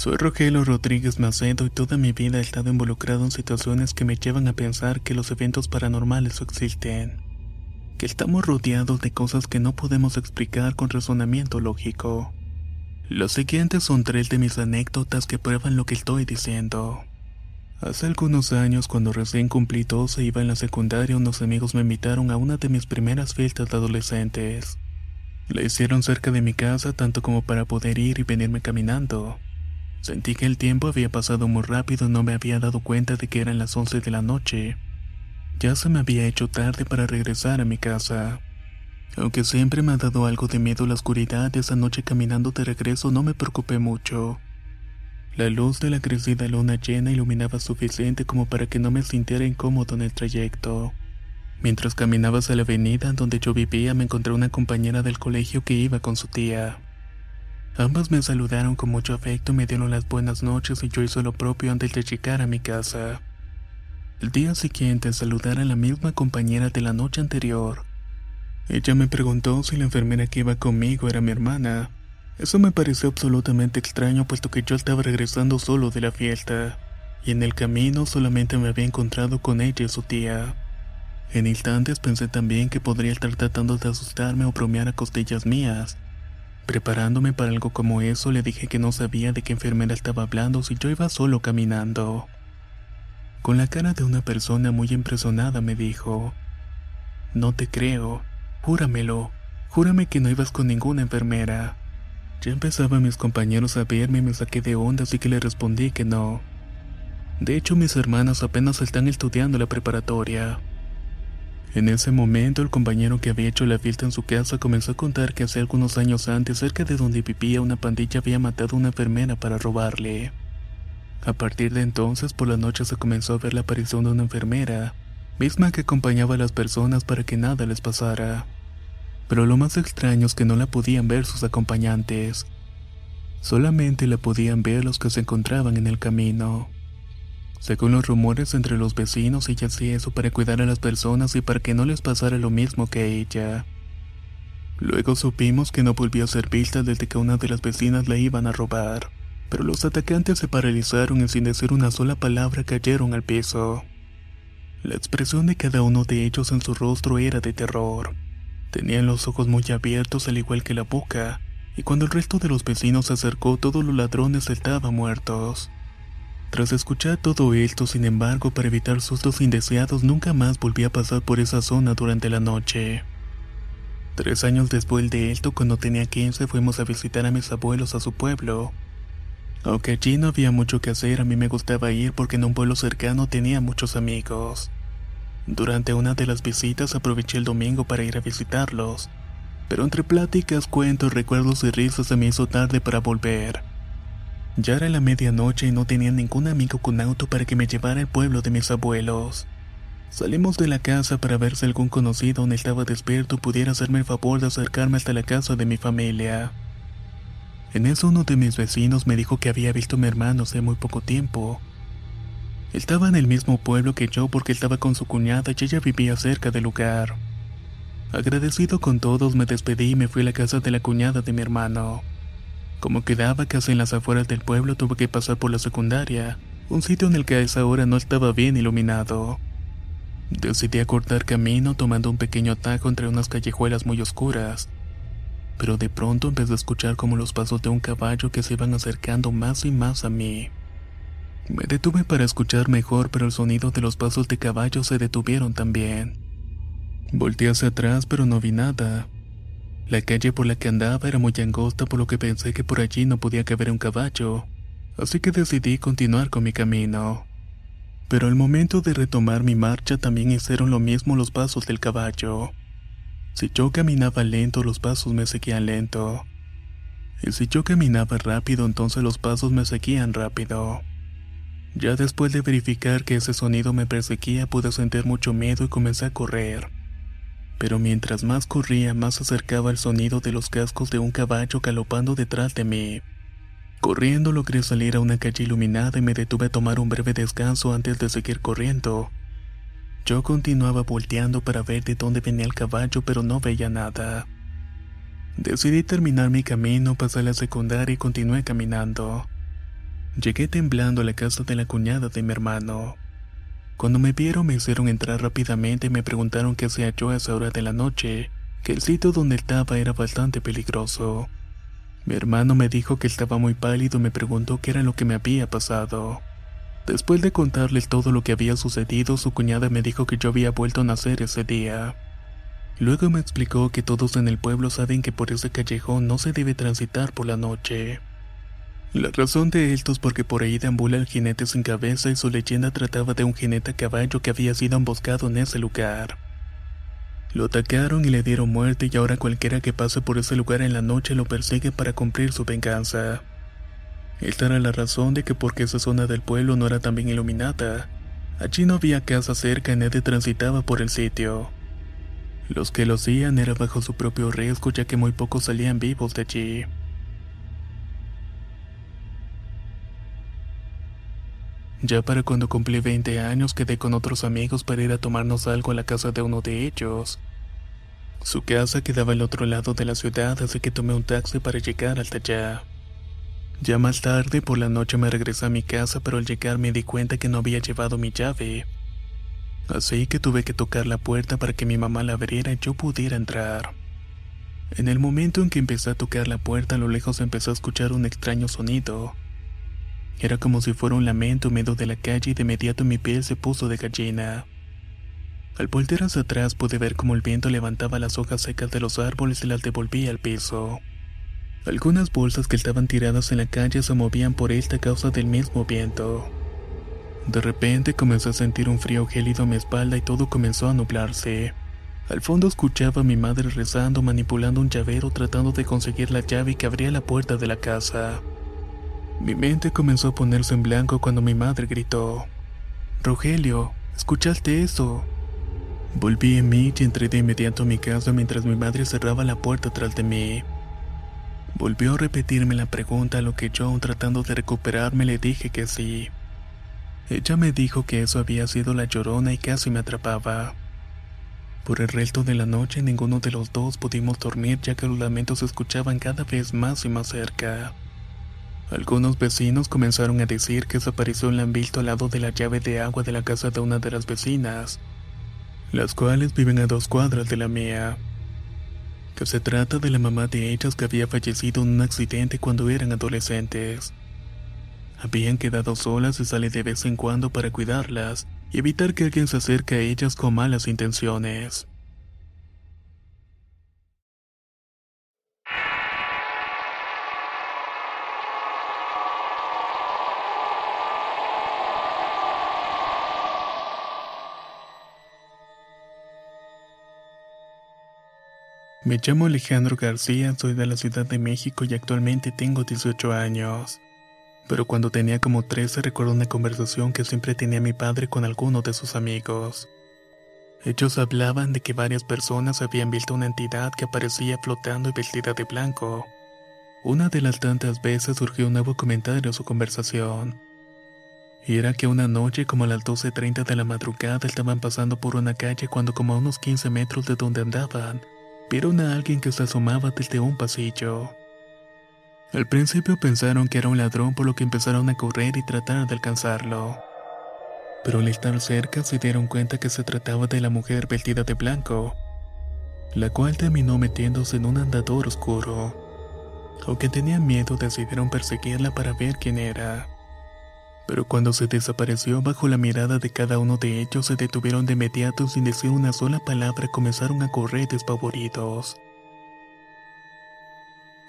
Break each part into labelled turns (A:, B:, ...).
A: Soy Rogelio Rodríguez Macedo y toda mi vida he estado involucrado en situaciones que me llevan a pensar que los eventos paranormales existen, que estamos rodeados de cosas que no podemos explicar con razonamiento lógico. Los siguientes son tres de mis anécdotas que prueban lo que estoy diciendo. Hace algunos años, cuando recién cumplí 12 e iba en la secundaria, unos amigos me invitaron a una de mis primeras fiestas de adolescentes. La hicieron cerca de mi casa tanto como para poder ir y venirme caminando. Sentí que el tiempo había pasado muy rápido y no me había dado cuenta de que eran las 11 de la noche. Ya se me había hecho tarde para regresar a mi casa. Aunque siempre me ha dado algo de miedo la oscuridad, esa noche caminando de regreso no me preocupé mucho. La luz de la crecida luna llena iluminaba suficiente como para que no me sintiera incómodo en el trayecto. Mientras caminaba hacia la avenida donde yo vivía, me encontré una compañera del colegio que iba con su tía. Ambas me saludaron con mucho afecto me dieron las buenas noches y yo hice lo propio antes de llegar a mi casa. El día siguiente saludar a la misma compañera de la noche anterior. Ella me preguntó si la enfermera que iba conmigo era mi hermana. Eso me pareció absolutamente extraño puesto que yo estaba regresando solo de la fiesta, y en el camino solamente me había encontrado con ella y su tía. En instantes pensé también que podría estar tratando de asustarme o bromear a costillas mías, Preparándome para algo como eso, le dije que no sabía de qué enfermera estaba hablando si yo iba solo caminando. Con la cara de una persona muy impresionada me dijo, No te creo, júramelo, júrame que no ibas con ninguna enfermera. Ya empezaban mis compañeros a verme y me saqué de onda así que le respondí que no. De hecho mis hermanos apenas están estudiando la preparatoria. En ese momento, el compañero que había hecho la fiesta en su casa comenzó a contar que hace algunos años antes, cerca de donde vivía, una pandilla había matado a una enfermera para robarle. A partir de entonces, por la noche se comenzó a ver la aparición de una enfermera, misma que acompañaba a las personas para que nada les pasara. Pero lo más extraño es que no la podían ver sus acompañantes. Solamente la podían ver los que se encontraban en el camino. Según los rumores entre los vecinos, ella hacía eso para cuidar a las personas y para que no les pasara lo mismo que a ella. Luego supimos que no volvió a ser vista desde que una de las vecinas la iban a robar, pero los atacantes se paralizaron y sin decir una sola palabra cayeron al piso. La expresión de cada uno de ellos en su rostro era de terror. Tenían los ojos muy abiertos al igual que la boca, y cuando el resto de los vecinos se acercó todos los ladrones estaban muertos. Tras escuchar todo esto, sin embargo, para evitar sustos indeseados, nunca más volví a pasar por esa zona durante la noche. Tres años después de esto, cuando tenía 15, fuimos a visitar a mis abuelos a su pueblo. Aunque allí no había mucho que hacer, a mí me gustaba ir porque en un pueblo cercano tenía muchos amigos. Durante una de las visitas aproveché el domingo para ir a visitarlos, pero entre pláticas, cuentos, recuerdos y risas se me hizo tarde para volver. Ya era la medianoche y no tenía ningún amigo con auto para que me llevara al pueblo de mis abuelos. Salimos de la casa para ver si algún conocido donde estaba despierto pudiera hacerme el favor de acercarme hasta la casa de mi familia. En eso uno de mis vecinos me dijo que había visto a mi hermano hace muy poco tiempo. Estaba en el mismo pueblo que yo porque estaba con su cuñada y ella vivía cerca del lugar. Agradecido con todos me despedí y me fui a la casa de la cuñada de mi hermano. Como quedaba casi en las afueras del pueblo, tuve que pasar por la secundaria, un sitio en el que a esa hora no estaba bien iluminado. Decidí acortar camino tomando un pequeño atajo entre unas callejuelas muy oscuras. Pero de pronto empecé a escuchar como los pasos de un caballo que se iban acercando más y más a mí. Me detuve para escuchar mejor, pero el sonido de los pasos de caballo se detuvieron también. Volté hacia atrás, pero no vi nada. La calle por la que andaba era muy angosta, por lo que pensé que por allí no podía caber un caballo, así que decidí continuar con mi camino. Pero al momento de retomar mi marcha también hicieron lo mismo los pasos del caballo. Si yo caminaba lento, los pasos me seguían lento. Y si yo caminaba rápido, entonces los pasos me seguían rápido. Ya después de verificar que ese sonido me perseguía, pude sentir mucho miedo y comencé a correr. Pero mientras más corría, más acercaba el sonido de los cascos de un caballo galopando detrás de mí. Corriendo logré salir a una calle iluminada y me detuve a tomar un breve descanso antes de seguir corriendo. Yo continuaba volteando para ver de dónde venía el caballo, pero no veía nada. Decidí terminar mi camino, pasé la secundaria y continué caminando. Llegué temblando a la casa de la cuñada de mi hermano. Cuando me vieron me hicieron entrar rápidamente y me preguntaron qué hacía yo a esa hora de la noche, que el sitio donde estaba era bastante peligroso. Mi hermano me dijo que estaba muy pálido y me preguntó qué era lo que me había pasado. Después de contarle todo lo que había sucedido, su cuñada me dijo que yo había vuelto a nacer ese día. Luego me explicó que todos en el pueblo saben que por ese callejón no se debe transitar por la noche. La razón de esto es porque por ahí deambula el jinete sin cabeza y su leyenda trataba de un jinete a caballo que había sido emboscado en ese lugar. Lo atacaron y le dieron muerte y ahora cualquiera que pase por ese lugar en la noche lo persigue para cumplir su venganza. Esta era la razón de que porque esa zona del pueblo no era tan bien iluminada, allí no había casa cerca y nadie transitaba por el sitio. Los que lo hacían era bajo su propio riesgo ya que muy pocos salían vivos de allí. Ya para cuando cumplí 20 años quedé con otros amigos para ir a tomarnos algo a la casa de uno de ellos. Su casa quedaba al otro lado de la ciudad, así que tomé un taxi para llegar hasta allá. Ya más tarde, por la noche me regresé a mi casa, pero al llegar me di cuenta que no había llevado mi llave. Así que tuve que tocar la puerta para que mi mamá la abriera y yo pudiera entrar. En el momento en que empecé a tocar la puerta, a lo lejos empezó a escuchar un extraño sonido. Era como si fuera un lamento en medio de la calle y de inmediato mi piel se puso de gallina. Al voltear hacia atrás pude ver cómo el viento levantaba las hojas secas de los árboles y las devolvía al piso. Algunas bolsas que estaban tiradas en la calle se movían por esta causa del mismo viento. De repente comencé a sentir un frío gélido en mi espalda y todo comenzó a nublarse. Al fondo escuchaba a mi madre rezando, manipulando un llavero tratando de conseguir la llave que abría la puerta de la casa. Mi mente comenzó a ponerse en blanco cuando mi madre gritó, Rogelio, ¿escuchaste eso? Volví en mí y entré de inmediato a mi casa mientras mi madre cerraba la puerta tras de mí. Volvió a repetirme la pregunta, a lo que yo, tratando de recuperarme, le dije que sí. Ella me dijo que eso había sido la llorona y casi me atrapaba. Por el resto de la noche ninguno de los dos pudimos dormir ya que los lamentos se escuchaban cada vez más y más cerca. Algunos vecinos comenzaron a decir que esa aparición la al lado de la llave de agua de la casa de una de las vecinas, las cuales viven a dos cuadras de la mía. Que se trata de la mamá de ellas que había fallecido en un accidente cuando eran adolescentes. Habían quedado solas y sale de vez en cuando para cuidarlas y evitar que alguien se acerque a ellas con malas intenciones. Me llamo Alejandro García, soy de la Ciudad de México y actualmente tengo 18 años. Pero cuando tenía como 13 recuerdo una conversación que siempre tenía mi padre con alguno de sus amigos. Ellos hablaban de que varias personas habían visto una entidad que aparecía flotando y vestida de blanco. Una de las tantas veces surgió un nuevo comentario en su conversación. Y era que una noche como a las 12.30 de la madrugada estaban pasando por una calle cuando como a unos 15 metros de donde andaban, vieron a alguien que se asomaba desde un pasillo. Al principio pensaron que era un ladrón por lo que empezaron a correr y tratar de alcanzarlo. pero al estar cerca se dieron cuenta que se trataba de la mujer vestida de blanco, la cual terminó metiéndose en un andador oscuro. Aunque tenían miedo, decidieron perseguirla para ver quién era. Pero cuando se desapareció bajo la mirada de cada uno de ellos, se detuvieron de inmediato sin decir una sola palabra comenzaron a correr despavoridos.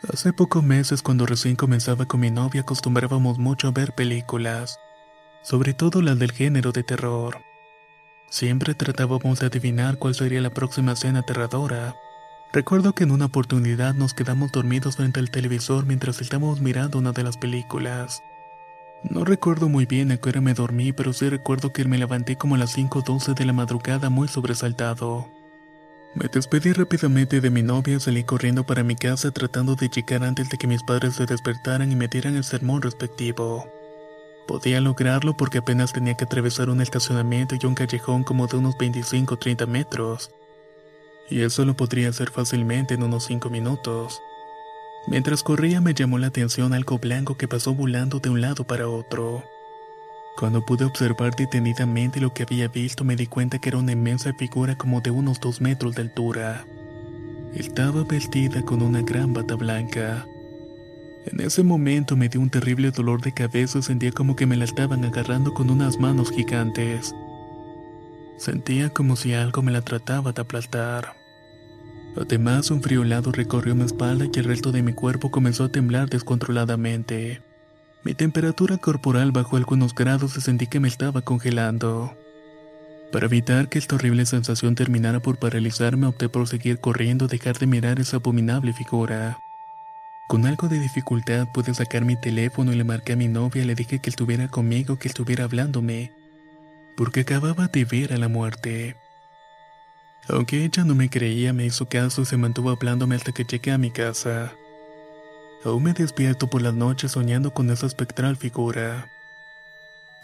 A: Hace pocos meses, cuando recién comenzaba con mi novia, acostumbrábamos mucho a ver películas, sobre todo las del género de terror. Siempre tratábamos de adivinar cuál sería la próxima escena aterradora. Recuerdo que en una oportunidad nos quedamos dormidos frente al televisor mientras estábamos mirando una de las películas. No recuerdo muy bien a qué hora me dormí, pero sí recuerdo que me levanté como a las 5.12 de la madrugada muy sobresaltado. Me despedí rápidamente de mi novia y salí corriendo para mi casa tratando de llegar antes de que mis padres se despertaran y me dieran el sermón respectivo. Podía lograrlo porque apenas tenía que atravesar un estacionamiento y un callejón como de unos 25 o 30 metros. Y eso lo podría hacer fácilmente en unos 5 minutos. Mientras corría me llamó la atención algo blanco que pasó volando de un lado para otro. Cuando pude observar detenidamente lo que había visto me di cuenta que era una inmensa figura como de unos dos metros de altura. Estaba vestida con una gran bata blanca. En ese momento me dio un terrible dolor de cabeza y sentía como que me la estaban agarrando con unas manos gigantes. Sentía como si algo me la trataba de aplastar. Además, un frío helado recorrió mi espalda y el resto de mi cuerpo comenzó a temblar descontroladamente. Mi temperatura corporal bajó algunos grados y sentí que me estaba congelando. Para evitar que esta horrible sensación terminara por paralizarme, opté por seguir corriendo dejar de mirar esa abominable figura. Con algo de dificultad pude sacar mi teléfono y le marqué a mi novia le dije que estuviera conmigo, que estuviera hablándome, porque acababa de ver a la muerte. Aunque ella no me creía, me hizo caso y se mantuvo hablándome hasta que llegué a mi casa. Aún me despierto por las noches soñando con esa espectral figura.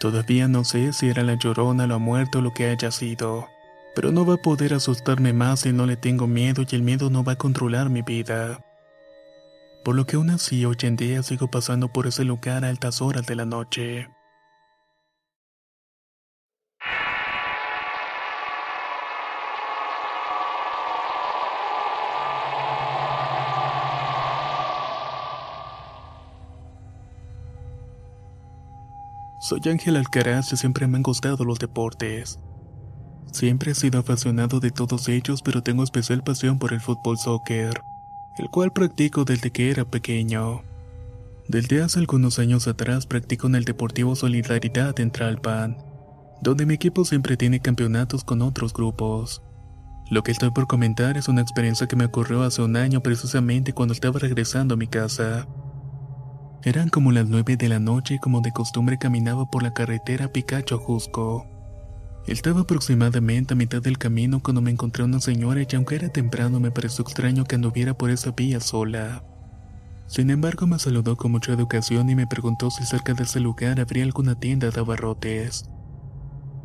A: Todavía no sé si era la llorona, la muerte o lo que haya sido, pero no va a poder asustarme más si no le tengo miedo y el miedo no va a controlar mi vida. Por lo que aún así hoy en día sigo pasando por ese lugar a altas horas de la noche. Soy Ángel Alcaraz y siempre me han gustado los deportes. Siempre he sido apasionado de todos ellos, pero tengo especial pasión por el fútbol soccer, el cual practico desde que era pequeño. Desde hace algunos años atrás practico en el Deportivo Solidaridad en Tralpan, donde mi equipo siempre tiene campeonatos con otros grupos. Lo que estoy por comentar es una experiencia que me ocurrió hace un año precisamente cuando estaba regresando a mi casa. Eran como las nueve de la noche y como de costumbre caminaba por la carretera Picacho Jusco. Estaba aproximadamente a mitad del camino cuando me encontré una señora y aunque era temprano me pareció extraño que anduviera por esa vía sola. Sin embargo me saludó con mucha educación y me preguntó si cerca de ese lugar habría alguna tienda de abarrotes.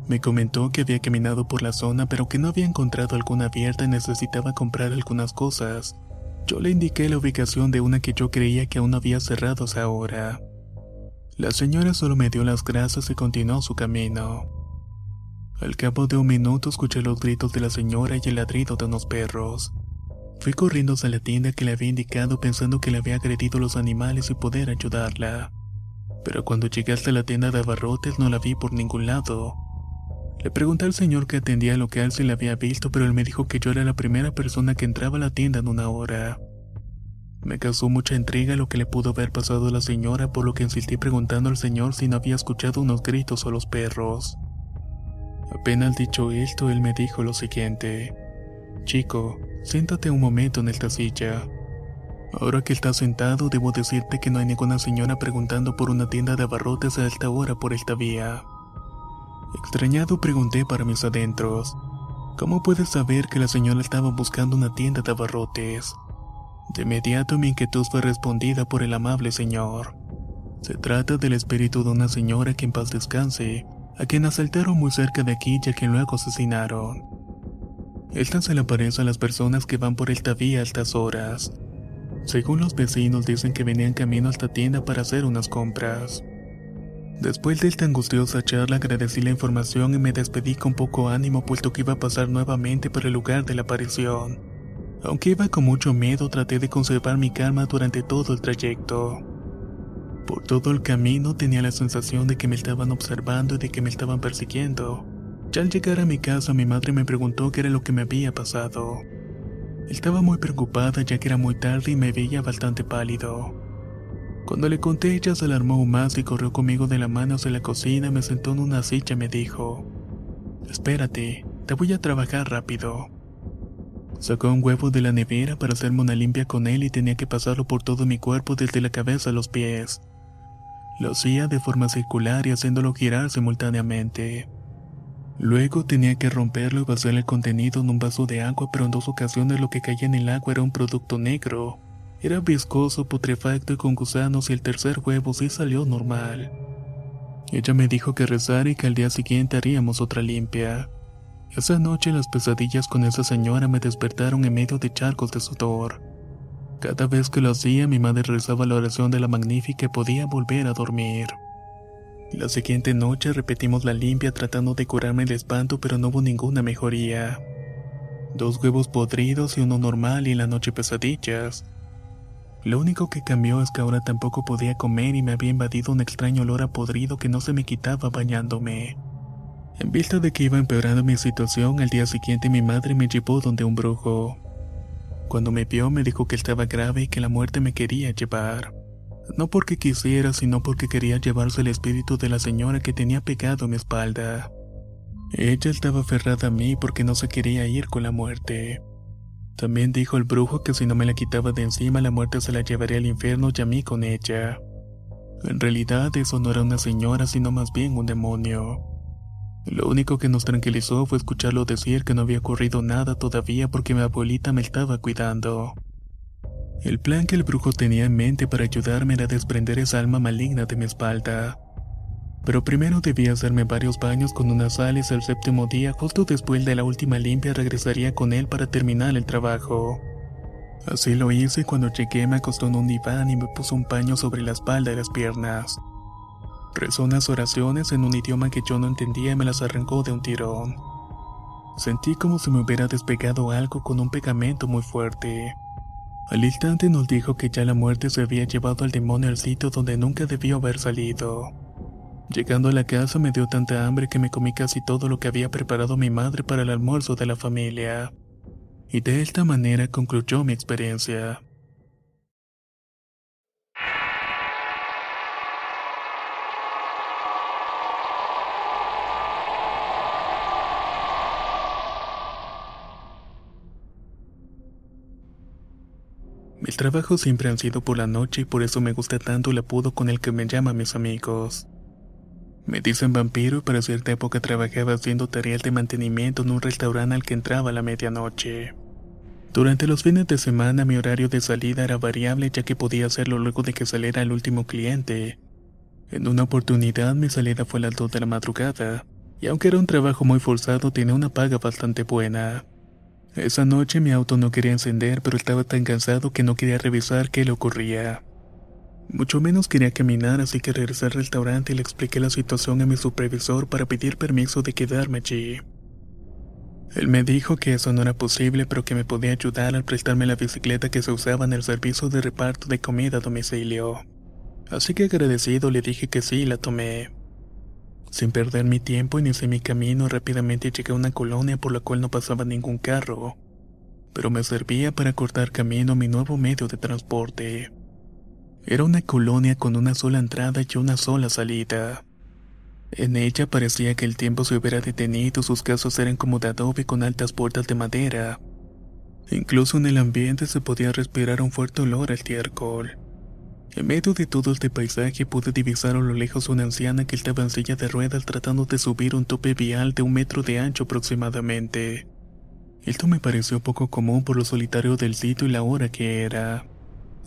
A: Me comentó que había caminado por la zona pero que no había encontrado alguna abierta y necesitaba comprar algunas cosas. Yo le indiqué la ubicación de una que yo creía que aún había cerrado esa hora. La señora solo me dio las gracias y continuó su camino. Al cabo de un minuto escuché los gritos de la señora y el ladrido de unos perros. Fui corriendo hacia la tienda que le había indicado pensando que le había agredido los animales y poder ayudarla. Pero cuando llegué hasta la tienda de abarrotes no la vi por ningún lado. Le pregunté al señor que atendía al local si la había visto, pero él me dijo que yo era la primera persona que entraba a la tienda en una hora. Me causó mucha intriga lo que le pudo haber pasado a la señora, por lo que insistí preguntando al señor si no había escuchado unos gritos o los perros. Apenas dicho esto, él me dijo lo siguiente. Chico, siéntate un momento en esta silla. Ahora que estás sentado, debo decirte que no hay ninguna señora preguntando por una tienda de abarrotes a esta hora por esta vía. Extrañado pregunté para mis adentros, ¿cómo puedes saber que la señora estaba buscando una tienda de abarrotes? De inmediato mi inquietud fue respondida por el amable señor. Se trata del espíritu de una señora que en paz descanse, a quien asaltaron muy cerca de aquí y a quien luego asesinaron. Esta se le aparece a las personas que van por esta vía a estas horas. Según los vecinos dicen que venían camino a esta tienda para hacer unas compras. Después de esta angustiosa charla agradecí la información y me despedí con poco ánimo puesto que iba a pasar nuevamente por el lugar de la aparición. Aunque iba con mucho miedo traté de conservar mi calma durante todo el trayecto. Por todo el camino tenía la sensación de que me estaban observando y de que me estaban persiguiendo. Ya al llegar a mi casa mi madre me preguntó qué era lo que me había pasado. Estaba muy preocupada ya que era muy tarde y me veía bastante pálido. Cuando le conté ella se alarmó más y corrió conmigo de la mano hacia la cocina, me sentó en una silla y me dijo, Espérate, te voy a trabajar rápido. Sacó un huevo de la nevera para hacerme una limpia con él y tenía que pasarlo por todo mi cuerpo desde la cabeza a los pies. Lo hacía de forma circular y haciéndolo girar simultáneamente. Luego tenía que romperlo y vaciar el contenido en un vaso de agua, pero en dos ocasiones lo que caía en el agua era un producto negro. Era viscoso, putrefacto y con gusanos y el tercer huevo sí salió normal. Ella me dijo que rezara y que al día siguiente haríamos otra limpia. Esa noche las pesadillas con esa señora me despertaron en medio de charcos de sudor. Cada vez que lo hacía mi madre rezaba la oración de la magnífica y podía volver a dormir. La siguiente noche repetimos la limpia tratando de curarme el espanto pero no hubo ninguna mejoría. Dos huevos podridos y uno normal y en la noche pesadillas. Lo único que cambió es que ahora tampoco podía comer y me había invadido un extraño olor a podrido que no se me quitaba bañándome. En vista de que iba empeorando mi situación, al día siguiente mi madre me llevó donde un brujo. Cuando me vio me dijo que estaba grave y que la muerte me quería llevar. No porque quisiera, sino porque quería llevarse el espíritu de la señora que tenía pegado a mi espalda. Ella estaba aferrada a mí porque no se quería ir con la muerte. También dijo el brujo que si no me la quitaba de encima la muerte se la llevaría al infierno y a mí con ella. En realidad eso no era una señora sino más bien un demonio. Lo único que nos tranquilizó fue escucharlo decir que no había ocurrido nada todavía porque mi abuelita me estaba cuidando. El plan que el brujo tenía en mente para ayudarme era desprender esa alma maligna de mi espalda. Pero primero debía hacerme varios baños con unas sales el séptimo día, justo después de la última limpia regresaría con él para terminar el trabajo. Así lo hice cuando llegué me acostó en un diván y me puso un paño sobre la espalda y las piernas. Rezó unas oraciones en un idioma que yo no entendía y me las arrancó de un tirón. Sentí como si me hubiera despegado algo con un pegamento muy fuerte. Al instante nos dijo que ya la muerte se había llevado al demonio al sitio donde nunca debió haber salido. Llegando a la casa me dio tanta hambre que me comí casi todo lo que había preparado mi madre para el almuerzo de la familia. Y de esta manera concluyó mi experiencia. Mis trabajos siempre han sido por la noche y por eso me gusta tanto el apodo con el que me llaman mis amigos. Me dicen vampiro y para cierta época trabajaba haciendo tareas de mantenimiento en un restaurante al que entraba a la medianoche. Durante los fines de semana mi horario de salida era variable ya que podía hacerlo luego de que saliera el último cliente. En una oportunidad mi salida fue a las 2 de la madrugada, y aunque era un trabajo muy forzado tenía una paga bastante buena. Esa noche mi auto no quería encender pero estaba tan cansado que no quería revisar qué le ocurría. Mucho menos quería caminar, así que regresé al restaurante y le expliqué la situación a mi supervisor para pedir permiso de quedarme allí. Él me dijo que eso no era posible, pero que me podía ayudar al prestarme la bicicleta que se usaba en el servicio de reparto de comida a domicilio. Así que agradecido le dije que sí y la tomé. Sin perder mi tiempo inicié mi camino rápidamente llegué a una colonia por la cual no pasaba ningún carro, pero me servía para cortar camino a mi nuevo medio de transporte. Era una colonia con una sola entrada y una sola salida. En ella parecía que el tiempo se hubiera detenido, sus casas eran como de adobe con altas puertas de madera. Incluso en el ambiente se podía respirar un fuerte olor al estiércol. En medio de todo este paisaje pude divisar a lo lejos una anciana que estaba en silla de ruedas tratando de subir un tope vial de un metro de ancho aproximadamente. Esto me pareció poco común por lo solitario del sitio y la hora que era.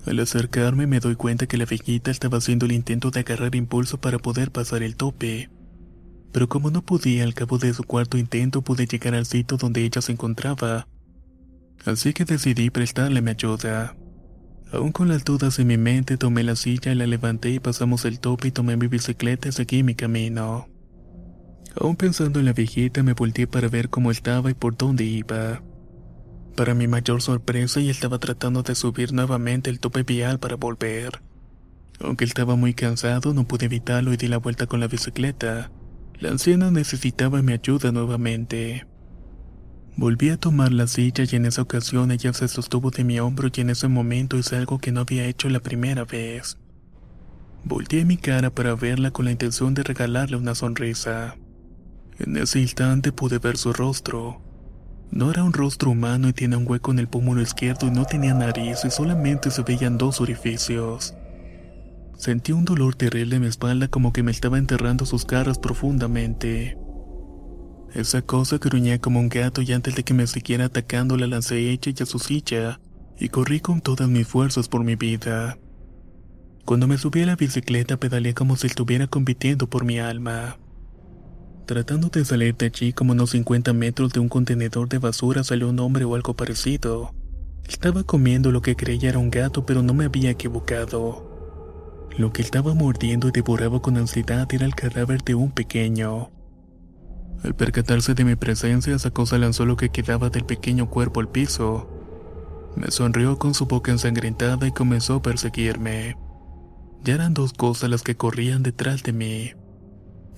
A: Al acercarme me doy cuenta que la viejita estaba haciendo el intento de agarrar impulso para poder pasar el tope. Pero como no podía, al cabo de su cuarto intento pude llegar al sitio donde ella se encontraba. Así que decidí prestarle mi ayuda. Aún con las dudas en mi mente, tomé la silla y la levanté y pasamos el tope y tomé mi bicicleta y seguí mi camino. Aún pensando en la viejita, me volteé para ver cómo estaba y por dónde iba. Para mi mayor sorpresa, ella estaba tratando de subir nuevamente el tope vial para volver. Aunque estaba muy cansado, no pude evitarlo y di la vuelta con la bicicleta. La anciana necesitaba mi ayuda nuevamente. Volví a tomar la silla y en esa ocasión ella se sostuvo de mi hombro y en ese momento hice algo que no había hecho la primera vez. Volteé mi cara para verla con la intención de regalarle una sonrisa. En ese instante pude ver su rostro. No era un rostro humano y tenía un hueco en el pómulo izquierdo y no tenía nariz y solamente se veían dos orificios. Sentí un dolor terrible en mi espalda como que me estaba enterrando sus caras profundamente. Esa cosa gruñía como un gato y antes de que me siguiera atacando la lancé ella y a su silla y corrí con todas mis fuerzas por mi vida. Cuando me subí a la bicicleta pedaleé como si estuviera compitiendo por mi alma. Tratando de salir de allí como unos 50 metros de un contenedor de basura salió un hombre o algo parecido. Estaba comiendo lo que creía era un gato pero no me había equivocado. Lo que estaba mordiendo y devoraba con ansiedad era el cadáver de un pequeño. Al percatarse de mi presencia, esa cosa lanzó lo que quedaba del pequeño cuerpo al piso. Me sonrió con su boca ensangrentada y comenzó a perseguirme. Ya eran dos cosas las que corrían detrás de mí.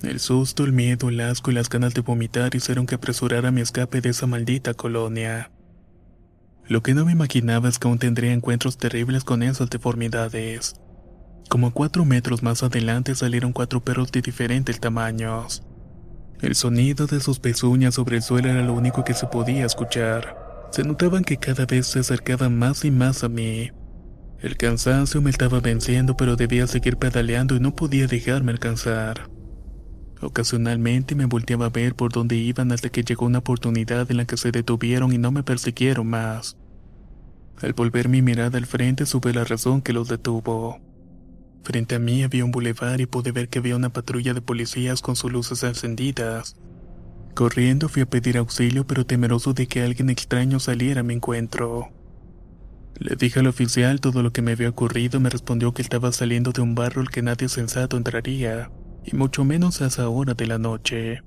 A: El susto, el miedo, el asco y las ganas de vomitar hicieron que apresurara mi escape de esa maldita colonia. Lo que no me imaginaba es que aún tendría encuentros terribles con esas deformidades. Como cuatro metros más adelante salieron cuatro perros de diferentes tamaños. El sonido de sus pezuñas sobre el suelo era lo único que se podía escuchar. Se notaban que cada vez se acercaban más y más a mí. El cansancio me estaba venciendo, pero debía seguir pedaleando y no podía dejarme alcanzar. Ocasionalmente me volteaba a ver por dónde iban hasta que llegó una oportunidad en la que se detuvieron y no me persiguieron más. Al volver mi mirada al frente supe la razón que los detuvo. Frente a mí había un bulevar y pude ver que había una patrulla de policías con sus luces encendidas. Corriendo fui a pedir auxilio, pero temeroso de que alguien extraño saliera a mi encuentro. Le dije al oficial todo lo que me había ocurrido y me respondió que estaba saliendo de un barrio al que nadie sensato entraría, y mucho menos a esa hora de la noche.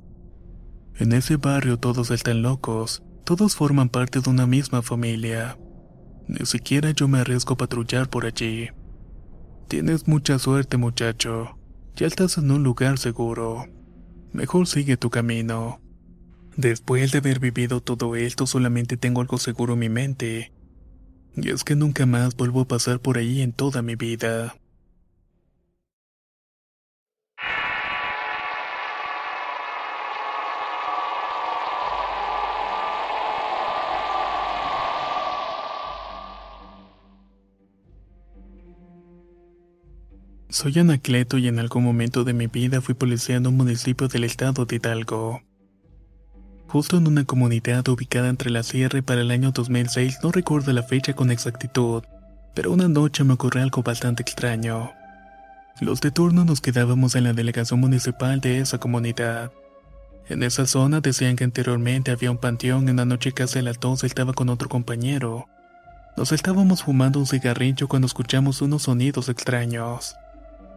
A: En ese barrio todos están locos, todos forman parte de una misma familia. Ni siquiera yo me arriesgo a patrullar por allí. Tienes mucha suerte, muchacho. Ya estás en un lugar seguro. Mejor sigue tu camino. Después de haber vivido todo esto, solamente tengo algo seguro en mi mente. Y es que nunca más vuelvo a pasar por ahí en toda mi vida. Soy Anacleto y en algún momento de mi vida fui policía en un municipio del estado de Hidalgo. Justo en una comunidad ubicada entre la sierra para el año 2006, no recuerdo la fecha con exactitud, pero una noche me ocurrió algo bastante extraño. Los de turno nos quedábamos en la delegación municipal de esa comunidad. En esa zona decían que anteriormente había un panteón y una noche casi a las 12 estaba con otro compañero. Nos estábamos fumando un cigarrillo cuando escuchamos unos sonidos extraños.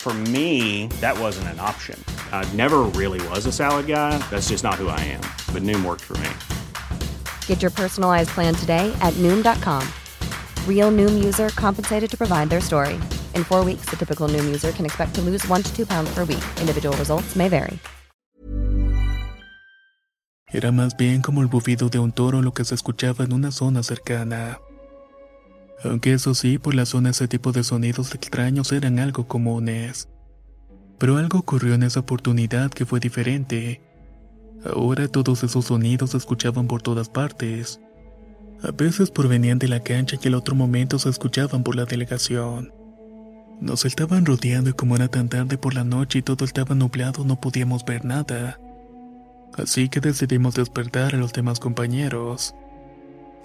B: For me, that wasn't an option. I never really was a salad guy. That's just not who I am. But Noom worked for me.
C: Get your personalized plan today at Noom.com. Real Noom user compensated to provide their story. In four weeks, the typical Noom user can expect to lose one to two pounds per week. Individual results may vary.
A: Era más bien como el bufido de un toro lo que se escuchaba en una zona cercana. Aunque eso sí, por la zona ese tipo de sonidos extraños eran algo comunes. Pero algo ocurrió en esa oportunidad que fue diferente. Ahora todos esos sonidos se escuchaban por todas partes. A veces provenían de la cancha y en otro momento se escuchaban por la delegación. Nos estaban rodeando y como era tan tarde por la noche y todo estaba nublado no podíamos ver nada. Así que decidimos despertar a los demás compañeros.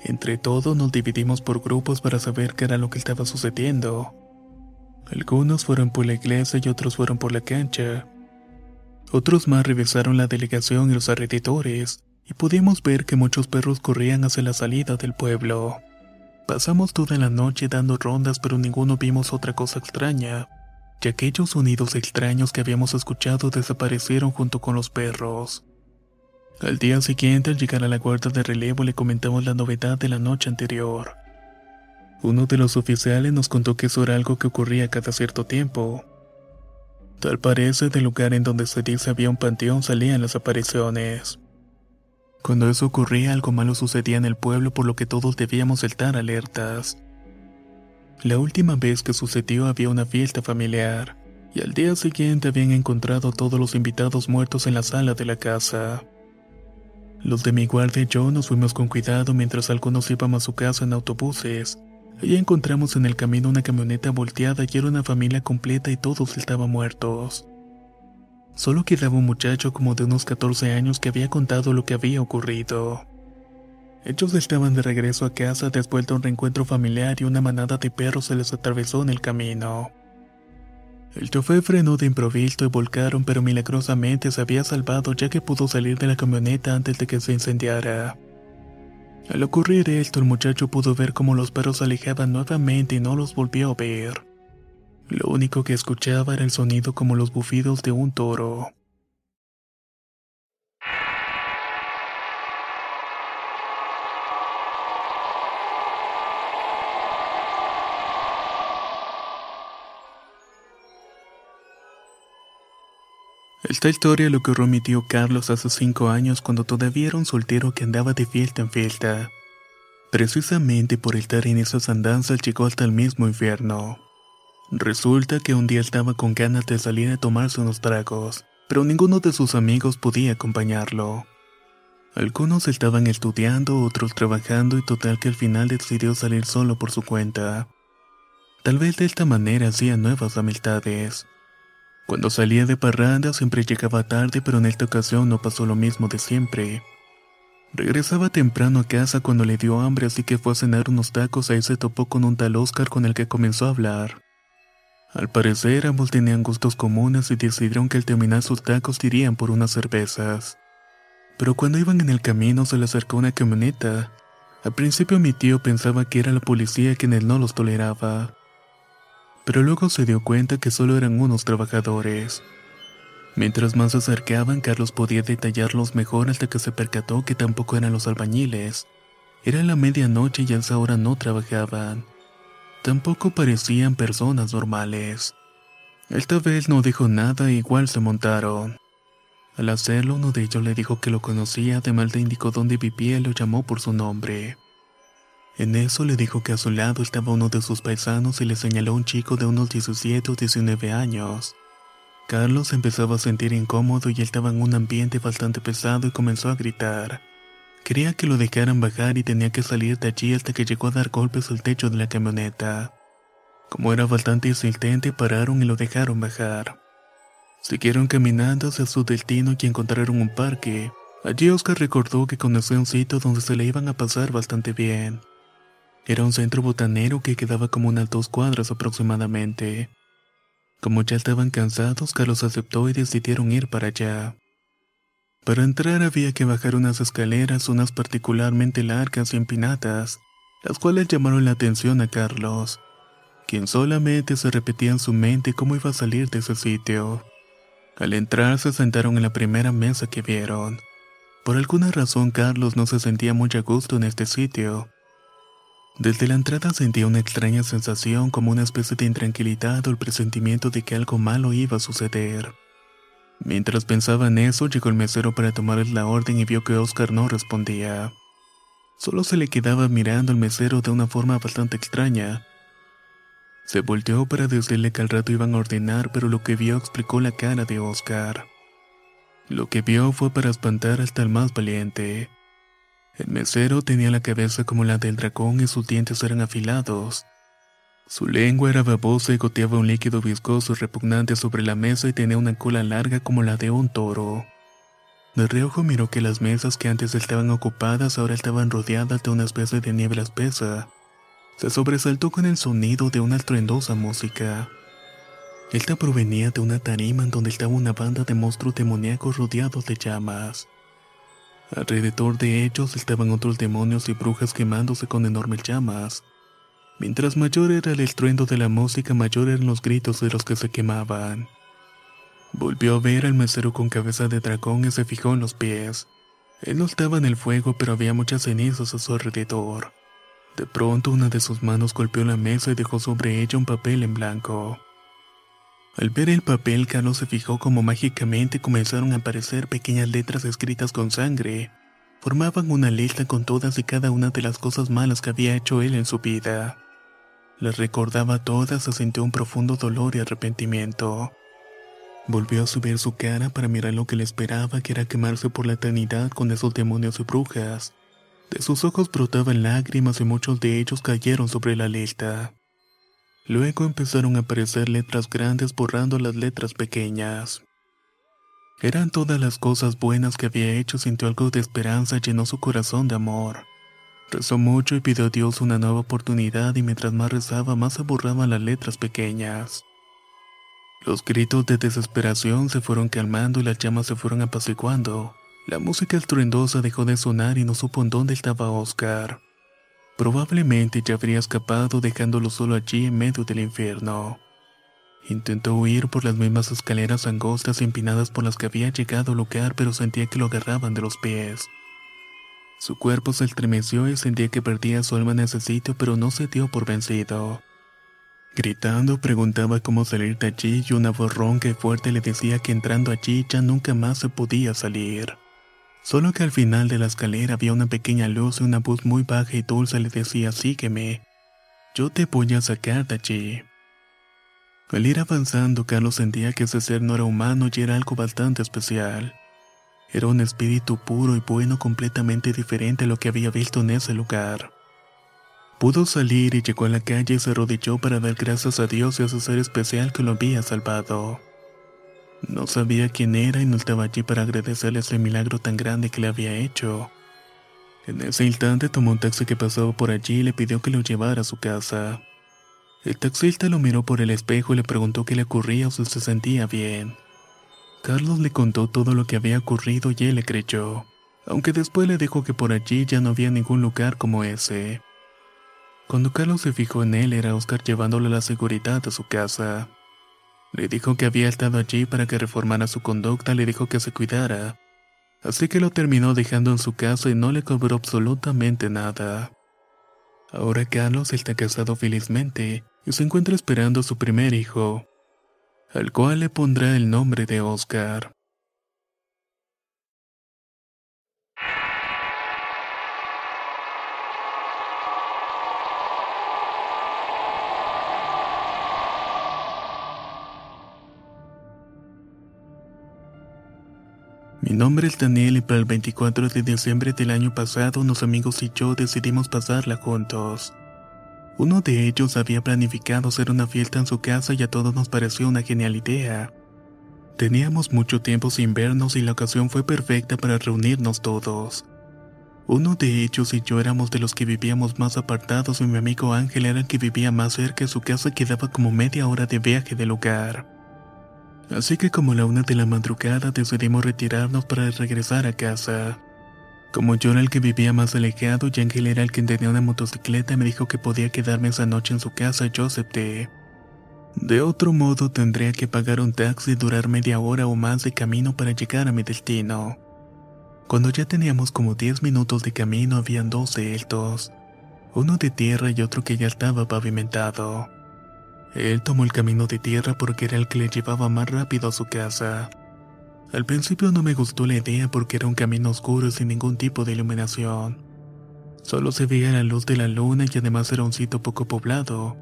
A: Entre todos nos dividimos por grupos para saber qué era lo que estaba sucediendo. Algunos fueron por la iglesia y otros fueron por la cancha. Otros más revisaron la delegación y los alrededores, y pudimos ver que muchos perros corrían hacia la salida del pueblo. Pasamos toda la noche dando rondas, pero ninguno vimos otra cosa extraña, y aquellos sonidos extraños que habíamos escuchado desaparecieron junto con los perros. Al día siguiente, al llegar a la guardia de relevo, le comentamos la novedad de la noche anterior. Uno de los oficiales nos contó que eso era algo que ocurría cada cierto tiempo. Tal parece del lugar en donde se dice había un panteón salían las apariciones. Cuando eso ocurría algo malo sucedía en el pueblo por lo que todos debíamos estar alertas. La última vez que sucedió había una fiesta familiar y al día siguiente habían encontrado a todos los invitados muertos en la sala de la casa. Los de mi guardia y yo nos fuimos con cuidado mientras algunos íbamos a su casa en autobuses. Allí encontramos en el camino una camioneta volteada y era una familia completa y todos estaban muertos. Solo quedaba un muchacho como de unos 14 años que había contado lo que había ocurrido. Ellos estaban de regreso a casa después de un reencuentro familiar y una manada de perros se les atravesó en el camino. El chofer frenó de improviso y volcaron, pero milagrosamente se había salvado ya que pudo salir de la camioneta antes de que se incendiara. Al ocurrir esto, el muchacho pudo ver cómo los perros se alejaban nuevamente y no los volvió a ver. Lo único que escuchaba era el sonido como los bufidos de un toro. Esta historia lo ocurrió mi tío Carlos hace cinco años cuando todavía era un soltero que andaba de fiesta en fiesta. Precisamente por estar en esas andanzas llegó hasta el mismo infierno. Resulta que un día estaba con ganas de salir a tomarse unos tragos, pero ninguno de sus amigos podía acompañarlo. Algunos estaban estudiando, otros trabajando y total que al final decidió salir solo por su cuenta. Tal vez de esta manera hacía nuevas amistades. Cuando salía de parranda siempre llegaba tarde, pero en esta ocasión no pasó lo mismo de siempre. Regresaba temprano a casa cuando le dio hambre, así que fue a cenar unos tacos, ahí se topó con un tal Oscar con el que comenzó a hablar. Al parecer ambos tenían gustos comunes y decidieron que al terminar sus tacos irían por unas cervezas. Pero cuando iban en el camino se le acercó una camioneta. Al principio mi tío pensaba que era la policía quien él no los toleraba. Pero luego se dio cuenta que solo eran unos trabajadores. Mientras más se acercaban, Carlos podía detallarlos mejor hasta que se percató que tampoco eran los albañiles. Era la medianoche y a esa hora no trabajaban. Tampoco parecían personas normales. Esta vez no dijo nada igual se montaron. Al hacerlo, uno de ellos le dijo que lo conocía, además le indicó dónde vivía y lo llamó por su nombre. En eso le dijo que a su lado estaba uno de sus paisanos y le señaló a un chico de unos 17 o 19 años. Carlos empezaba a sentir incómodo y estaba en un ambiente bastante pesado y comenzó a gritar. Quería que lo dejaran bajar y tenía que salir de allí hasta que llegó a dar golpes al techo de la camioneta. Como era bastante insistente, pararon y lo dejaron bajar. Siguieron caminando hacia su destino y encontraron un parque. Allí Oscar recordó que conocía un sitio donde se le iban a pasar bastante bien. Era un centro botanero que quedaba como unas dos cuadras aproximadamente. Como ya estaban cansados, Carlos aceptó y decidieron ir para allá. Para entrar había que bajar unas escaleras, unas particularmente largas y empinadas, las cuales llamaron la atención a Carlos, quien solamente se repetía en su mente cómo iba a salir de ese sitio. Al entrar se sentaron en la primera mesa que vieron. Por alguna razón Carlos no se sentía muy a gusto en este sitio. Desde la entrada sentía una extraña sensación como una especie de intranquilidad o el presentimiento de que algo malo iba a suceder. Mientras pensaba en eso, llegó el mesero para tomar la orden y vio que Oscar no respondía. Solo se le quedaba mirando al mesero de una forma bastante extraña. Se volteó para decirle que al rato iban a ordenar, pero lo que vio explicó la cara de Oscar. Lo que vio fue para espantar hasta el más valiente. El mesero tenía la cabeza como la del dragón y sus dientes eran afilados. Su lengua era babosa y goteaba un líquido viscoso y repugnante sobre la mesa y tenía una cola larga como la de un toro. De reojo miró que las mesas que antes estaban ocupadas ahora estaban rodeadas de una especie de niebla espesa. Se sobresaltó con el sonido de una estruendosa música. Esta provenía de una tarima en donde estaba una banda de monstruos demoníacos rodeados de llamas. Alrededor de ellos estaban otros demonios y brujas quemándose con enormes llamas. Mientras mayor era el estruendo de la música, mayor eran los gritos de los que se quemaban. Volvió a ver al mesero con cabeza de dragón y se fijó en los pies. Él no estaba en el fuego, pero había muchas cenizas a su alrededor. De pronto una de sus manos golpeó la mesa y dejó sobre ella un papel en blanco. Al ver el papel, Carlos se fijó como mágicamente comenzaron a aparecer pequeñas letras escritas con sangre. Formaban una lista con todas y cada una de las cosas malas que había hecho él en su vida. Las recordaba todas y sintió un profundo dolor y arrepentimiento. Volvió a subir su cara para mirar lo que le esperaba, que era quemarse por la eternidad con esos demonios y brujas. De sus ojos brotaban lágrimas y muchos de ellos cayeron sobre la lista. Luego empezaron a aparecer letras grandes borrando las letras pequeñas. Eran todas las cosas buenas que había hecho, sintió algo de esperanza, llenó su corazón de amor. Rezó mucho y pidió a Dios una nueva oportunidad y mientras más rezaba más se borraban las letras pequeñas. Los gritos de desesperación se fueron calmando y las llamas se fueron apaciguando. La música estruendosa dejó de sonar y no supo en dónde estaba Oscar. Probablemente ya habría escapado dejándolo solo allí en medio del infierno. Intentó huir por las mismas escaleras angostas y empinadas por las que había llegado al lugar, pero sentía que lo agarraban de los pies. Su cuerpo se estremeció y sentía que perdía su alma en ese sitio, pero no se dio por vencido. Gritando, preguntaba cómo salir de allí y una voz ronca y fuerte le decía que entrando allí ya nunca más se podía salir. Solo que al final de la escalera había una pequeña luz y una voz muy baja y dulce le decía sígueme. Yo te voy a sacar de allí. Al ir avanzando, Carlos sentía que ese ser no era humano y era algo bastante especial. Era un espíritu puro y bueno completamente diferente a lo que había visto en ese lugar. Pudo salir y llegó a la calle y se arrodilló para dar gracias a Dios y a ese ser especial que lo había salvado. No sabía quién era y no estaba allí para agradecerle ese milagro tan grande que le había hecho. En ese instante tomó un taxi que pasaba por allí y le pidió que lo llevara a su casa. El taxista lo miró por el espejo y le preguntó qué le ocurría o si se sentía bien. Carlos le contó todo lo que había ocurrido y él le creyó, aunque después le dijo que por allí ya no había ningún lugar como ese. Cuando Carlos se fijó en él era Oscar llevándole la seguridad a su casa. Le dijo que había estado allí para que reformara su conducta, le dijo que se cuidara. Así que lo terminó dejando en su casa y no le cobró absolutamente nada. Ahora Carlos está casado felizmente y se encuentra esperando a su primer hijo, al cual le pondrá el nombre de Oscar. Mi nombre es Daniel y para el 24 de diciembre del año pasado unos amigos y yo decidimos pasarla juntos. Uno de ellos había planificado hacer una fiesta en su casa y a todos nos pareció una genial idea. Teníamos mucho tiempo sin vernos y la ocasión fue perfecta para reunirnos todos. Uno de ellos y yo éramos de los que vivíamos más apartados y mi amigo Ángel era el que vivía más cerca y su casa quedaba como media hora de viaje del lugar. Así que como la una de la madrugada decidimos retirarnos para regresar a casa. Como yo era el que vivía más alejado y Ángel era el que tenía una motocicleta, me dijo que podía quedarme esa noche en su casa y yo acepté. De otro modo tendría que pagar un taxi y durar media hora o más de camino para llegar a mi destino. Cuando ya teníamos como 10 minutos de camino habían dos de estos, uno de tierra y otro que ya estaba pavimentado. Él tomó el camino de tierra porque era el que le llevaba más rápido a su casa. Al principio no me gustó la idea porque era un camino oscuro sin ningún tipo de iluminación. Solo se veía la luz de la luna y además era un sitio poco poblado.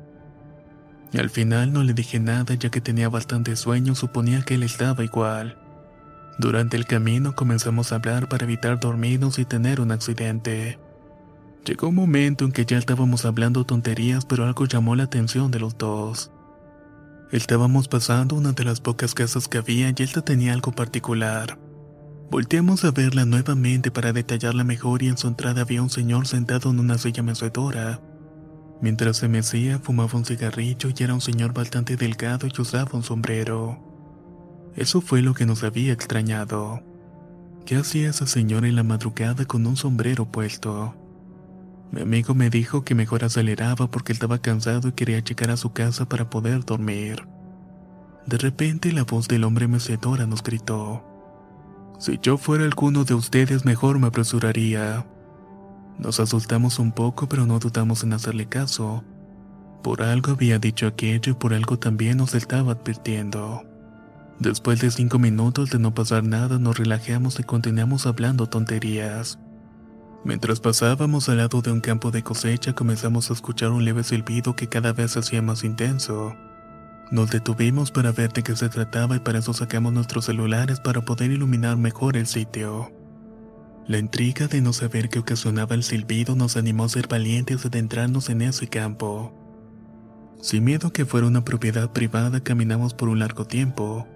A: Al final no le dije nada ya que tenía bastante sueño, suponía que él estaba igual. Durante el camino comenzamos a hablar para evitar dormirnos y tener un accidente. Llegó un momento en que ya estábamos hablando tonterías, pero algo llamó la atención de los dos. Estábamos pasando una de las pocas casas que había y esta tenía algo particular. Volteamos a verla nuevamente para detallarla mejor y en su entrada había un señor sentado en una silla mecedora. Mientras se mecía, fumaba un cigarrillo y era un señor bastante delgado y usaba un sombrero. Eso fue lo que nos había extrañado. ¿Qué hacía ese señor en la madrugada con un sombrero puesto? Mi amigo me dijo que mejor aceleraba porque estaba cansado y quería llegar a su casa para poder dormir. De repente la voz del hombre mecedora nos gritó. Si yo fuera alguno de ustedes mejor me apresuraría. Nos asustamos un poco pero no dudamos en hacerle caso. Por algo había dicho aquello y por algo también nos estaba advirtiendo. Después de cinco minutos de no pasar nada nos relajamos y continuamos hablando tonterías. Mientras pasábamos al lado de un campo de cosecha comenzamos a escuchar un leve silbido que cada vez hacía más intenso. Nos detuvimos para ver de qué se trataba y para eso sacamos nuestros celulares para poder iluminar mejor el sitio. La intriga de no saber qué ocasionaba el silbido nos animó a ser valientes y adentrarnos en ese campo. Sin miedo que fuera una propiedad privada caminamos por un largo tiempo.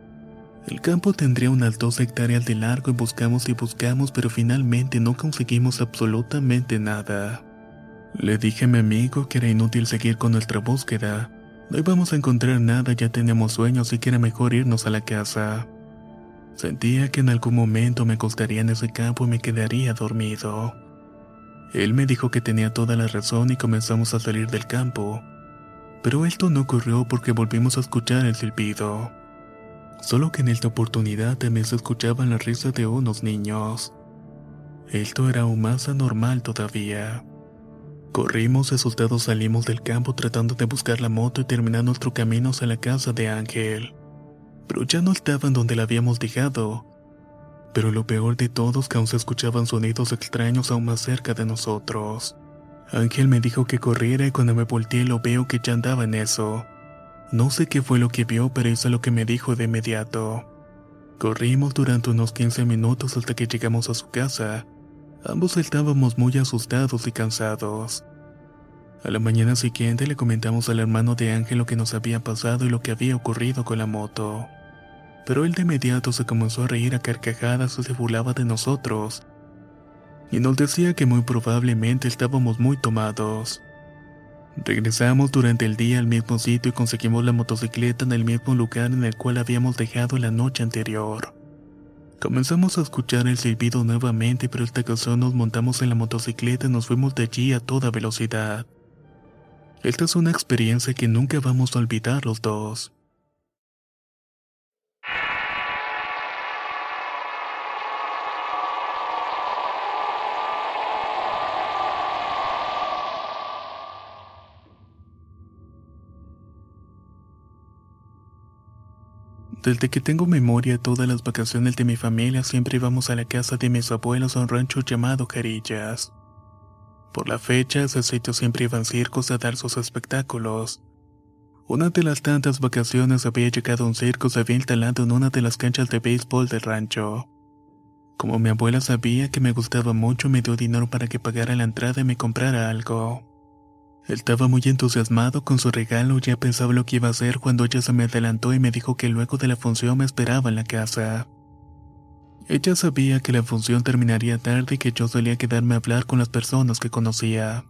A: El campo tendría unas dos hectáreas de largo y buscamos y buscamos, pero finalmente no conseguimos absolutamente nada. Le dije a mi amigo que era inútil seguir con nuestra búsqueda. No íbamos a encontrar nada, ya teníamos sueños y que era mejor irnos a la casa. Sentía que en algún momento me acostaría en ese campo y me quedaría dormido. Él me dijo que tenía toda la razón y comenzamos a salir del campo. Pero esto no ocurrió porque volvimos a escuchar el silbido. Solo que en esta oportunidad también se escuchaban las risas de unos niños. Esto era aún más anormal todavía. Corrimos asustados salimos del campo tratando de buscar la moto y terminar nuestro camino hacia la casa de Ángel. Pero ya no estaban donde la habíamos dejado. Pero lo peor de todo es que aún se escuchaban sonidos extraños aún más cerca de nosotros. Ángel me dijo que corriera y cuando me volteé lo veo que ya andaba en eso. No sé qué fue lo que vio, pero hizo lo que me dijo de inmediato. Corrimos durante unos 15 minutos hasta que llegamos a su casa. Ambos estábamos muy asustados y cansados. A la mañana siguiente le comentamos al hermano de Ángel lo que nos había pasado y lo que había ocurrido con la moto. Pero él de inmediato se comenzó a reír a carcajadas y se burlaba de nosotros. Y nos decía que muy probablemente estábamos muy tomados. Regresamos durante el día al mismo sitio y conseguimos la motocicleta en el mismo lugar en el cual habíamos dejado la noche anterior. Comenzamos a escuchar el silbido nuevamente, pero esta ocasión nos montamos en la motocicleta y nos fuimos de allí a toda velocidad. Esta es una experiencia que nunca vamos a olvidar los dos. Desde que tengo memoria, todas las vacaciones de mi familia siempre íbamos a la casa de mis abuelos a un rancho llamado Carillas. Por la fecha, ese sitio siempre iban circos a dar sus espectáculos. Una de las tantas vacaciones había llegado un circo se había instalado en una de las canchas de béisbol del rancho. Como mi abuela sabía que me gustaba mucho, me dio dinero para que pagara la entrada y me comprara algo. Estaba muy entusiasmado con su regalo, ya pensaba lo que iba a hacer cuando ella se me adelantó y me dijo que luego de la función me esperaba en la casa. Ella sabía que la función terminaría tarde y que yo solía quedarme a hablar con las personas que conocía.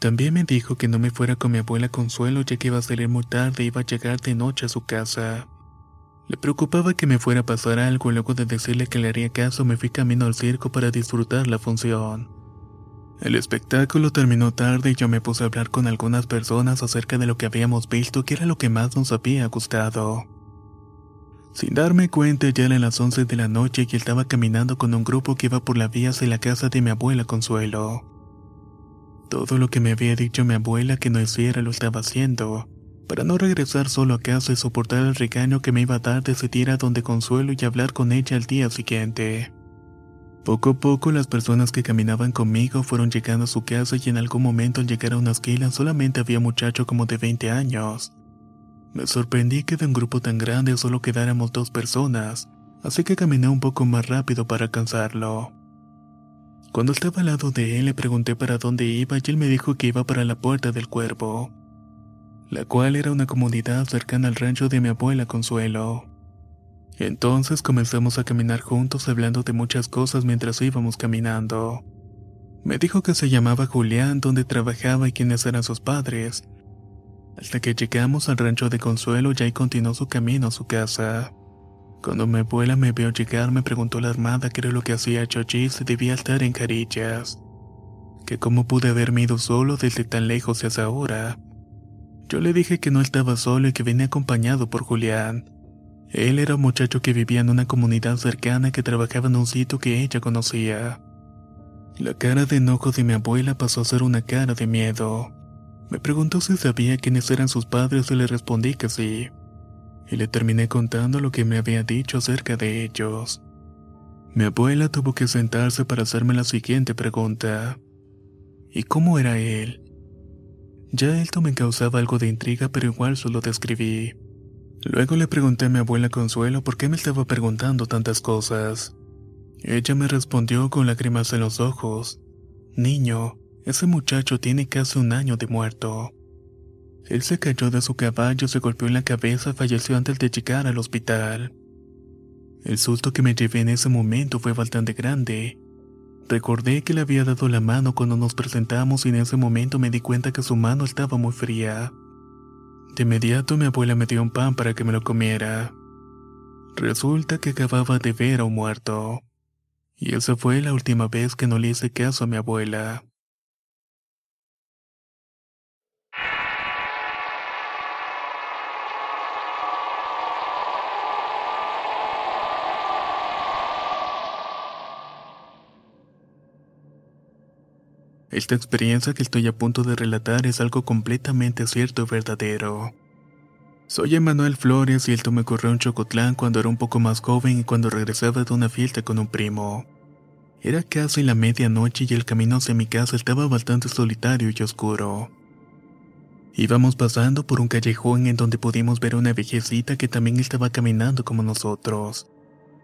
A: También me dijo que no me fuera con mi abuela Consuelo ya que iba a salir muy tarde y iba a llegar de noche a su casa. Le preocupaba que me fuera a pasar algo y luego de decirle que le haría caso me fui camino al circo para disfrutar la función. El espectáculo terminó tarde y yo me puse a hablar con algunas personas acerca de lo que habíamos visto que era lo que más nos había gustado. Sin darme cuenta ya eran las 11 de la noche y estaba caminando con un grupo que iba por la vía hacia la casa de mi abuela Consuelo. Todo lo que me había dicho mi abuela que no hiciera lo estaba haciendo, para no regresar solo a casa y soportar el regaño que me iba a dar de ir a donde Consuelo y hablar con ella al día siguiente. Poco a poco las personas que caminaban conmigo fueron llegando a su casa y en algún momento al llegar a una esquina solamente había un muchacho como de 20 años. Me sorprendí que de un grupo tan grande solo quedáramos dos personas, así que caminé un poco más rápido para alcanzarlo. Cuando estaba al lado de él le pregunté para dónde iba y él me dijo que iba para la Puerta del Cuervo, la cual era una comunidad cercana al rancho de mi abuela Consuelo. Entonces comenzamos a caminar juntos hablando de muchas cosas mientras íbamos caminando. Me dijo que se llamaba Julián, donde trabajaba y quiénes eran sus padres. Hasta que llegamos al rancho de Consuelo y continuó su camino a su casa. Cuando mi abuela me vio llegar me preguntó la armada qué era lo que hacía Chochi si debía estar en Carillas. Que cómo pude haberme ido solo desde tan lejos hasta ahora. Yo le dije que no estaba solo y que venía acompañado por Julián él era un muchacho que vivía en una comunidad cercana que trabajaba en un sitio que ella conocía. La cara de enojo de mi abuela pasó a ser una cara de miedo. Me preguntó si sabía quiénes eran sus padres y le respondí que sí. Y le terminé contando lo que me había dicho acerca de ellos. Mi abuela tuvo que sentarse para hacerme la siguiente pregunta. ¿Y cómo era él? Ya esto me causaba algo de intriga, pero igual solo describí. Luego le pregunté a mi abuela Consuelo por qué me estaba preguntando tantas cosas. Ella me respondió con lágrimas en los ojos. Niño, ese muchacho tiene casi un año de muerto. Él se cayó de su caballo, se golpeó en la cabeza falleció antes de llegar al hospital. El susto que me llevé en ese momento fue bastante grande. Recordé que le había dado la mano cuando nos presentamos y en ese momento me di cuenta que su mano estaba muy fría. De inmediato mi abuela me dio un pan para que me lo comiera. Resulta que acababa de ver a un muerto. Y esa fue la última vez que no le hice caso a mi abuela. Esta experiencia que estoy a punto de relatar es algo completamente cierto y verdadero. Soy Emanuel Flores y esto me ocurrió en Chocotlán cuando era un poco más joven y cuando regresaba de una fiesta con un primo. Era casi la medianoche y el camino hacia mi casa estaba bastante solitario y oscuro. Íbamos pasando por un callejón en donde pudimos ver a una viejecita que también estaba caminando como nosotros.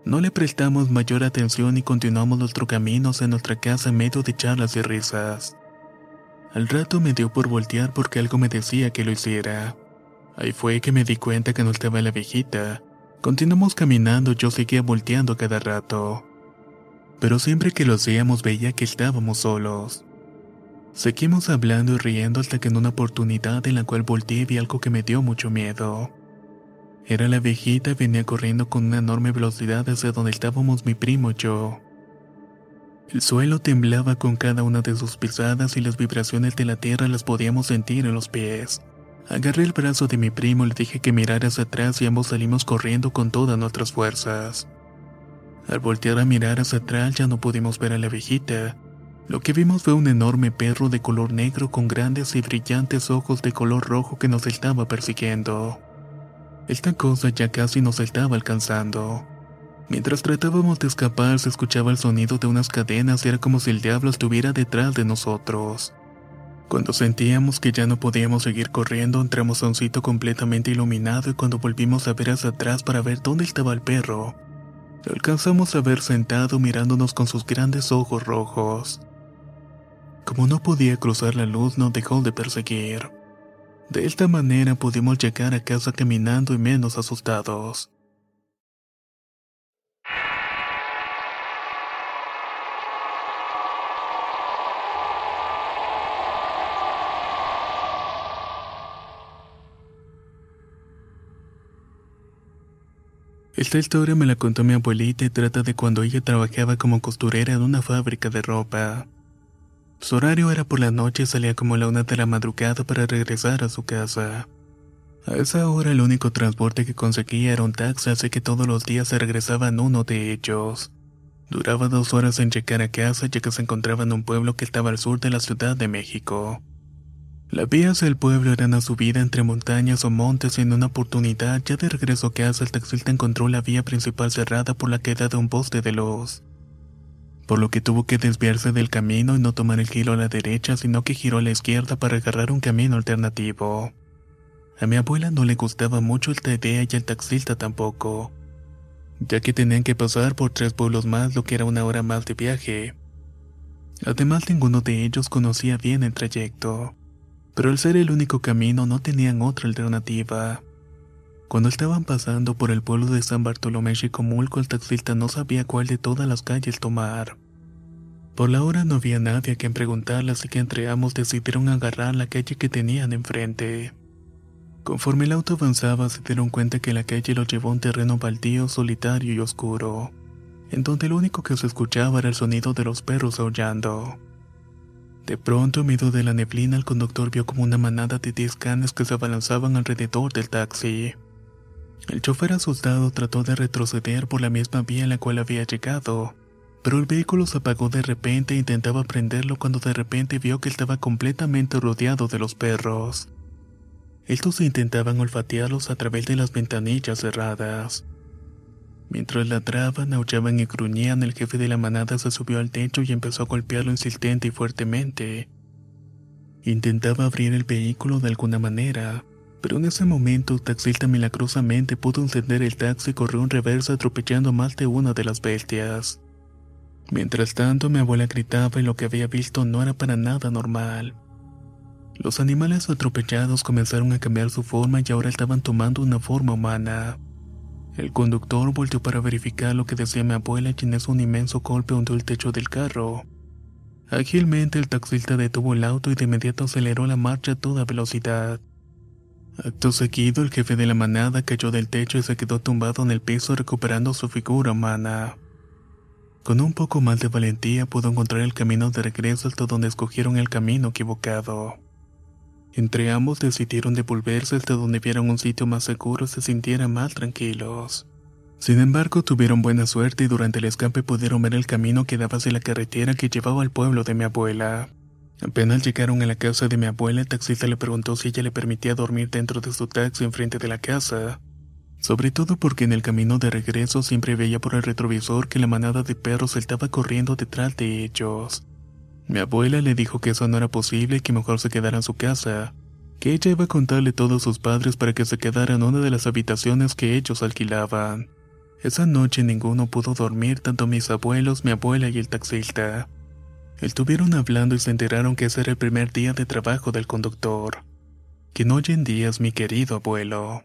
A: No le prestamos mayor atención y continuamos nuestro camino hacia nuestra casa en medio de charlas y risas. Al rato me dio por voltear porque algo me decía que lo hiciera. Ahí fue que me di cuenta que no estaba la viejita. Continuamos caminando, yo seguía volteando cada rato. Pero siempre que lo hacíamos veía que estábamos solos. Seguimos hablando y riendo hasta que en una oportunidad en la cual volteé vi algo que me dio mucho miedo. Era la viejita y venía corriendo con una enorme velocidad hacia donde estábamos mi primo y yo. El suelo temblaba con cada una de sus pisadas y las vibraciones de la tierra las podíamos sentir en los pies. Agarré el brazo de mi primo le dije que mirara hacia atrás y ambos salimos corriendo con todas nuestras fuerzas. Al voltear a mirar hacia atrás ya no pudimos ver a la viejita. Lo que vimos fue un enorme perro de color negro con grandes y brillantes ojos de color rojo que nos estaba persiguiendo. Esta cosa ya casi nos estaba alcanzando. Mientras tratábamos de escapar se escuchaba el sonido de unas cadenas y era como si el diablo estuviera detrás de nosotros. Cuando sentíamos que ya no podíamos seguir corriendo, entramos a un sitio completamente iluminado y cuando volvimos a ver hacia atrás para ver dónde estaba el perro, lo alcanzamos a ver sentado mirándonos con sus grandes ojos rojos. Como no podía cruzar la luz, no dejó de perseguir. De esta manera pudimos llegar a casa caminando y menos asustados. Esta historia me la contó mi abuelita y trata de cuando ella trabajaba como costurera en una fábrica de ropa. Su horario era por la noche y salía como la una de la madrugada para regresar a su casa. A esa hora el único transporte que conseguía era un taxi, así que todos los días se regresaba en uno de ellos. Duraba dos horas en llegar a casa ya que se encontraba en un pueblo que estaba al sur de la Ciudad de México. Las vías del pueblo eran a subida entre montañas o montes y en una oportunidad, ya de regreso a casa, el taxista encontró la vía principal cerrada por la queda de un poste de luz. Por lo que tuvo que desviarse del camino y no tomar el giro a la derecha, sino que giró a la izquierda para agarrar un camino alternativo. A mi abuela no le gustaba mucho esta idea y al taxista tampoco, ya que tenían que pasar por tres pueblos más, lo que era una hora más de viaje. Además, ninguno de ellos conocía bien el trayecto pero al ser el único camino no tenían otra alternativa. Cuando estaban pasando por el pueblo de San Bartolomé Chicomulco, el taxista no sabía cuál de todas las calles tomar. Por la hora no había nadie a quien preguntarle, así que entre ambos decidieron agarrar la calle que tenían enfrente. Conforme el auto avanzaba, se dieron cuenta que la calle lo llevó a un terreno baldío, solitario y oscuro, en donde lo único que se escuchaba era el sonido de los perros aullando. De pronto, en medio de la neblina, el conductor vio como una manada de diez canes que se abalanzaban alrededor del taxi. El chofer asustado trató de retroceder por la misma vía en la cual había llegado, pero el vehículo se apagó de repente e intentaba prenderlo cuando de repente vio que estaba completamente rodeado de los perros. Estos intentaban olfatearlos a través de las ventanillas cerradas. Mientras ladraban, aullaban y gruñían, el jefe de la manada se subió al techo y empezó a golpearlo insistente y fuertemente. Intentaba abrir el vehículo de alguna manera, pero en ese momento el taxista milagrosamente pudo encender el taxi y corrió en reversa atropellando más de una de las bestias. Mientras tanto, mi abuela gritaba y lo que había visto no era para nada normal. Los animales atropellados comenzaron a cambiar su forma y ahora estaban tomando una forma humana. El conductor volteó para verificar lo que decía mi abuela y en un inmenso golpe hundió el techo del carro. Ágilmente el taxista detuvo el auto y de inmediato aceleró la marcha a toda velocidad. Acto seguido, el jefe de la manada cayó del techo y se quedó tumbado en el piso recuperando su figura humana. Con un poco más de valentía pudo encontrar el camino de regreso hasta donde escogieron el camino equivocado. Entre ambos decidieron devolverse hasta donde vieron un sitio más seguro y se sintieran más tranquilos. Sin embargo, tuvieron buena suerte y durante el escape pudieron ver el camino que daba hacia la carretera que llevaba al pueblo de mi abuela. Apenas llegaron a la casa de mi abuela, el taxista le preguntó si ella le permitía dormir dentro de su taxi enfrente de la casa. Sobre todo porque en el camino de regreso siempre veía por el retrovisor que la manada de perros estaba corriendo detrás de ellos. Mi abuela le dijo que eso no era posible y que mejor se quedara en su casa, que ella iba a contarle todo a sus padres para que se quedara en una de las habitaciones que ellos alquilaban. Esa noche ninguno pudo dormir, tanto mis abuelos, mi abuela y el taxista. Estuvieron hablando y se enteraron que ese era el primer día de trabajo del conductor. Que no hoy en día es mi querido abuelo.